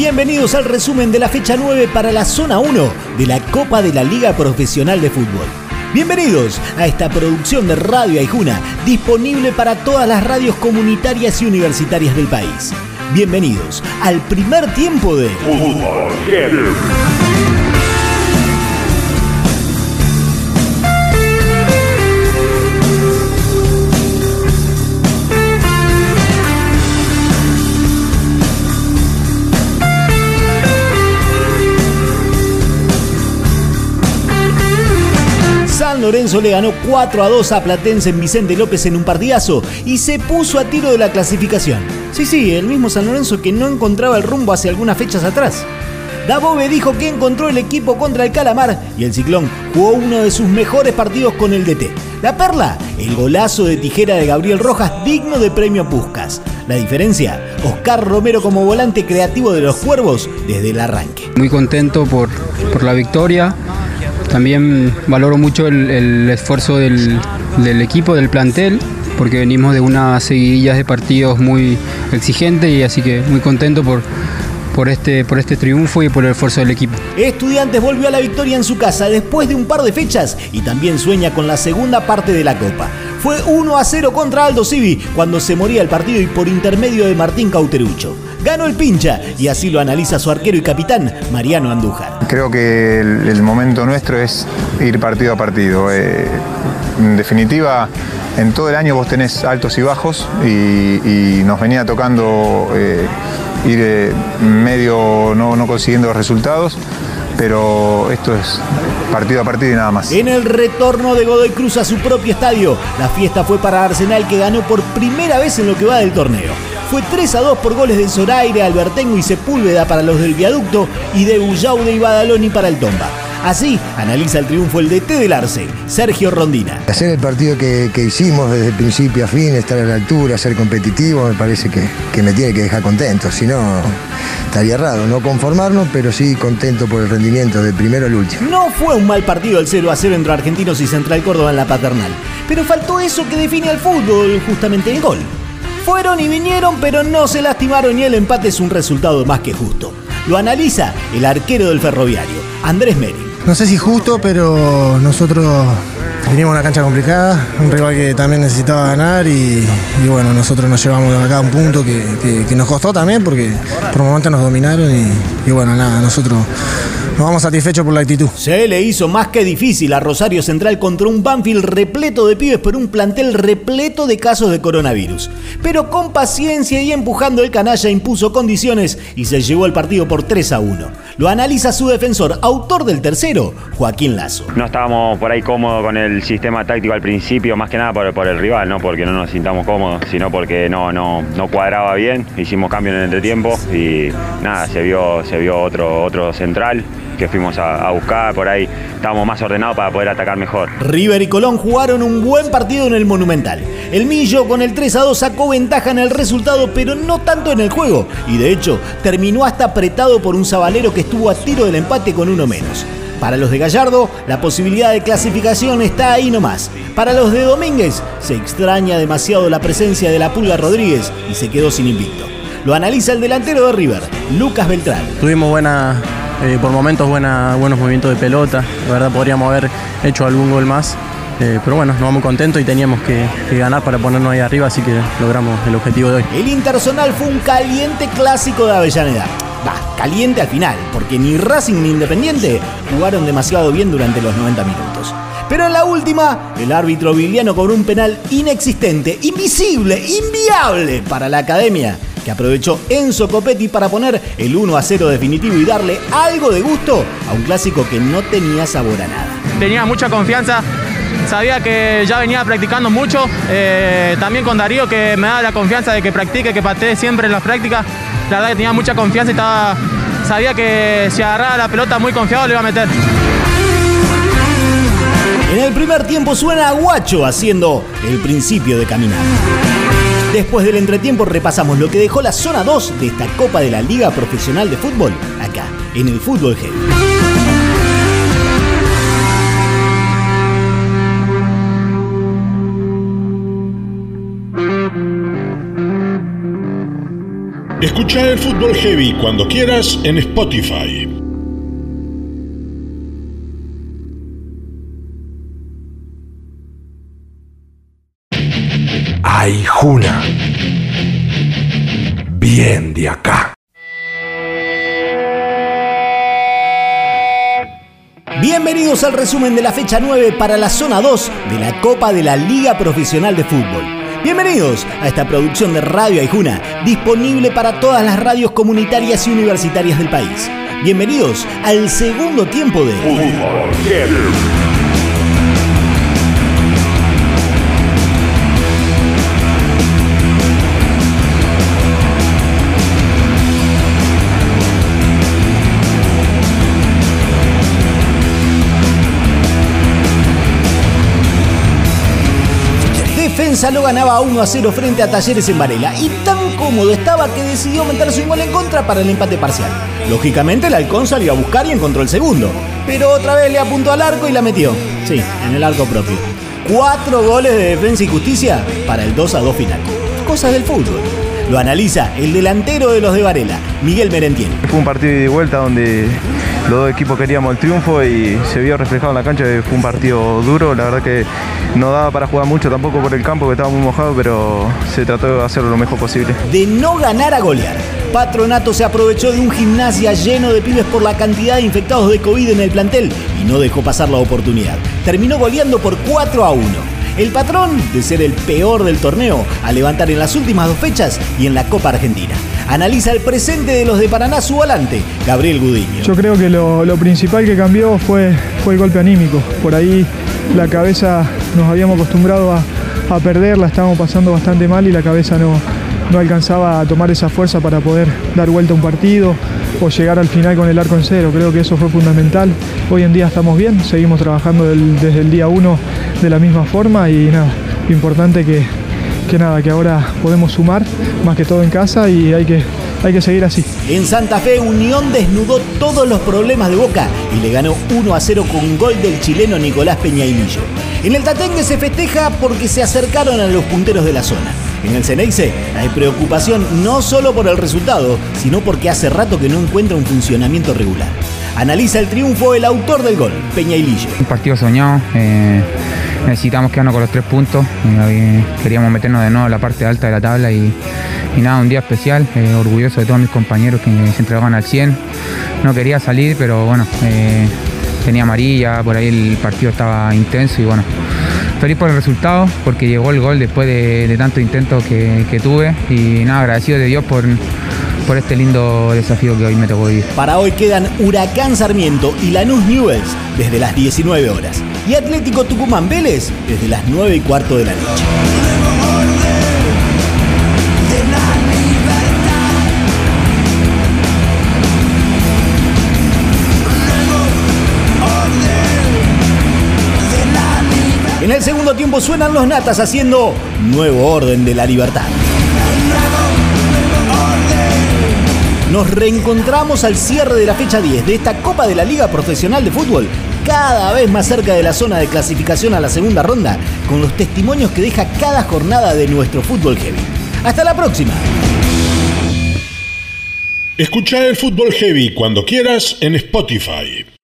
Bienvenidos al resumen de la fecha 9 para la zona 1 de la Copa de la Liga Profesional de Fútbol. Bienvenidos a esta producción de Radio Aijuna, disponible para todas las radios comunitarias y universitarias del país. Bienvenidos al primer tiempo de Fútbol. Lorenzo le ganó 4 a 2 a Platense en Vicente López en un partidazo y se puso a tiro de la clasificación. Sí, sí, el mismo San Lorenzo que no encontraba el rumbo hace algunas fechas atrás. Dabove dijo que encontró el equipo contra el Calamar y el Ciclón jugó uno de sus mejores partidos con el DT. La perla, el golazo de tijera de Gabriel Rojas digno de premio Puscas. La diferencia, Oscar Romero como volante creativo de los Cuervos desde el arranque. Muy contento por, por la victoria, también valoro mucho el, esfuerzo del, equipo, del plantel, porque venimos de unas seguidillas de partidos muy exigentes y así que muy contento por, por este, por este triunfo y por el esfuerzo del equipo. Estudiantes volvió a la victoria en su casa después de un par de fechas y también sueña con la segunda parte de la Copa. Fue 1 a 0 contra Aldo Civi cuando se moría el partido y por intermedio de Martín Cauterucho ganó el pincha y así lo analiza su arquero y capitán, Mariano Andújar. Creo que el, momento nuestro es ir partido a partido. Eh, en definitiva, en todo el año vos tenés altos y bajos y, nos venía tocando eh, ir eh, medio no, no consiguiendo los resultados pero esto es partido a partido y nada más. En el retorno de Godoy Cruz a su propio estadio, la fiesta fue para Arsenal que ganó por primera vez en lo que va del torneo. Fue 3 a 2 por goles de Zoraire, Albertengo y Sepúlveda para los del viaducto y de Ullaude y Badaloni para el Tomba. Así analiza el triunfo el DT del Arce, Sergio Rondina. Hacer el partido que, hicimos desde principio a fin, estar a la altura, ser competitivo, me parece que, que me tiene que dejar contento. Si no, estaría raro no conformarnos, pero sí contento por el rendimiento del primero al último. No fue un mal partido el 0 a 0 entre Argentinos y Central Córdoba en la paternal, pero faltó eso que define al fútbol, justamente el gol. Fueron y vinieron, pero no se lastimaron y el empate es un resultado más que justo. Lo analiza el arquero del ferroviario, Andrés Meri. No sé si justo, pero nosotros Vinimos a una cancha complicada, un rival que también necesitaba ganar y, bueno, nosotros nos llevamos acá un punto que, nos costó también porque por momentos nos dominaron y, y bueno, nada, nosotros nos vamos satisfechos por la actitud. Se le hizo más que difícil a Rosario Central contra un Banfield repleto de pibes por un plantel repleto de casos de coronavirus. Pero con paciencia y empujando el canalla impuso condiciones y se llevó el partido por 3 a 1. Lo analiza su defensor, autor del tercero, Joaquín Lazo. No estábamos por ahí cómodos con el sistema táctico al principio, más que nada por, por el rival, no porque no nos sintamos cómodos, sino porque no, no, no cuadraba bien. Hicimos cambio en el entretiempo y nada, se vio, se vio otro, otro central que fuimos a, buscar, por ahí estábamos más ordenados para poder atacar mejor. River y Colón jugaron un buen partido en el Monumental. El Millo con el 3 a 2 sacó ventaja en el resultado, pero no tanto en el juego, y de hecho terminó hasta apretado por un sabalero que estuvo a tiro del empate con uno menos. Para los de Gallardo, la posibilidad de clasificación está ahí nomás. Para los de Domínguez, se extraña demasiado la presencia de la Pulga Rodríguez y se quedó sin invicto. Lo analiza el delantero de River, Lucas Beltrán. Tuvimos buena, eh, por momentos buena, buenos movimientos de pelota. La verdad podríamos haber hecho algún gol más. Eh, pero bueno, nos vamos contentos y teníamos que, ganar para ponernos ahí arriba, así que logramos el objetivo de hoy. El Intersonal fue un caliente clásico de Avellaneda. Va, caliente al final, porque ni Racing ni Independiente jugaron demasiado bien durante los 90 minutos. Pero en la última, el árbitro Viliano cobró un penal inexistente, invisible, inviable para la academia que aprovechó Enzo Copetti para poner el 1 a 0 definitivo y darle algo de gusto a un clásico que no tenía sabor a nada. Tenía mucha confianza, sabía que ya venía practicando mucho, eh, también con Darío que me da la confianza de que practique, que patee siempre en las prácticas, la verdad que tenía mucha confianza y estaba, sabía que si agarraba la pelota muy confiado le iba a meter. En el primer tiempo suena a Guacho haciendo el principio de caminar. Después del entretiempo repasamos lo que dejó la zona 2 de esta Copa de la Liga Profesional de Fútbol, acá, en el Fútbol Heavy. Escucha el fútbol heavy cuando quieras en Spotify. Juna. Bien de acá. Bienvenidos al resumen de la fecha 9 para la zona 2 de la Copa de la Liga Profesional de Fútbol. Bienvenidos a esta producción de Radio Aijuna, disponible para todas las radios comunitarias y universitarias del país. Bienvenidos al segundo tiempo de Fútbol Defensa lo ganaba 1 a 0 frente a Talleres en Varela y tan cómodo estaba que decidió meterse un gol en contra para el empate parcial. Lógicamente el halcón salió a buscar y encontró el segundo, pero otra vez le apuntó al arco y la metió. Sí, en el arco propio. Cuatro goles de defensa y justicia para el 2 a 2 final. Cosas del fútbol. Lo analiza el delantero de los de Varela, Miguel Merentiel. Fue un partido de vuelta donde los dos equipos queríamos el triunfo y se vio reflejado en la cancha. Fue un partido duro, la verdad que no daba para jugar mucho tampoco por el campo que estaba muy mojado, pero se trató de hacerlo lo mejor posible. De no ganar a golear. Patronato se aprovechó de un gimnasia lleno de pibes por la cantidad de infectados de COVID en el plantel y no dejó pasar la oportunidad. Terminó goleando por 4 a 1. El patrón de ser el peor del torneo a levantar en las últimas dos fechas y en la Copa Argentina. Analiza el presente de los de Paraná su volante, Gabriel Gudiño. Yo creo que lo, principal que cambió fue, fue el golpe anímico. Por ahí la cabeza nos habíamos acostumbrado a, a perderla, estábamos pasando bastante mal y la cabeza no, no alcanzaba a tomar esa fuerza para poder dar vuelta a un partido o llegar al final con el arco en cero. Creo que eso fue fundamental. Hoy en día estamos bien, seguimos trabajando desde el día uno de la misma forma y nada, importante que, que nada, que ahora podemos sumar más que todo en casa y hay que, hay que seguir así. En Santa Fe, Unión desnudó todos los problemas de Boca y le ganó 1 a 0 con gol del chileno Nicolás Peñailillo. En el Tatengue se festeja porque se acercaron a los punteros de la zona. En el Ceneice hay preocupación no solo por el resultado, sino porque hace rato que no encuentra un funcionamiento regular. Analiza el triunfo el autor del gol, Peña y Lillo. Un partido soñado, eh, necesitamos quedarnos con los tres puntos, eh, queríamos meternos de nuevo a la parte alta de la tabla y, nada, un día especial, eh, orgulloso de todos mis compañeros que se entregaban al 100. No quería salir, pero bueno, tenía amarilla, por ahí el partido estaba intenso y bueno, feliz por el resultado, porque llegó el gol después de, de tanto intento que, que, tuve. Y nada, agradecido de Dios por, por este lindo desafío que hoy me tocó vivir. Para hoy quedan Huracán Sarmiento y Lanús Newells desde las 19 horas y Atlético Tucumán Vélez desde las 9 y cuarto de la noche. En el segundo tiempo suenan los natas haciendo nuevo orden de la libertad. Nos reencontramos al cierre de la fecha 10 de esta Copa de la Liga Profesional de Fútbol, cada vez más cerca de la zona de clasificación a la segunda ronda, con los testimonios que deja cada jornada de nuestro fútbol heavy. Hasta la próxima. Escucha el fútbol heavy cuando quieras en Spotify.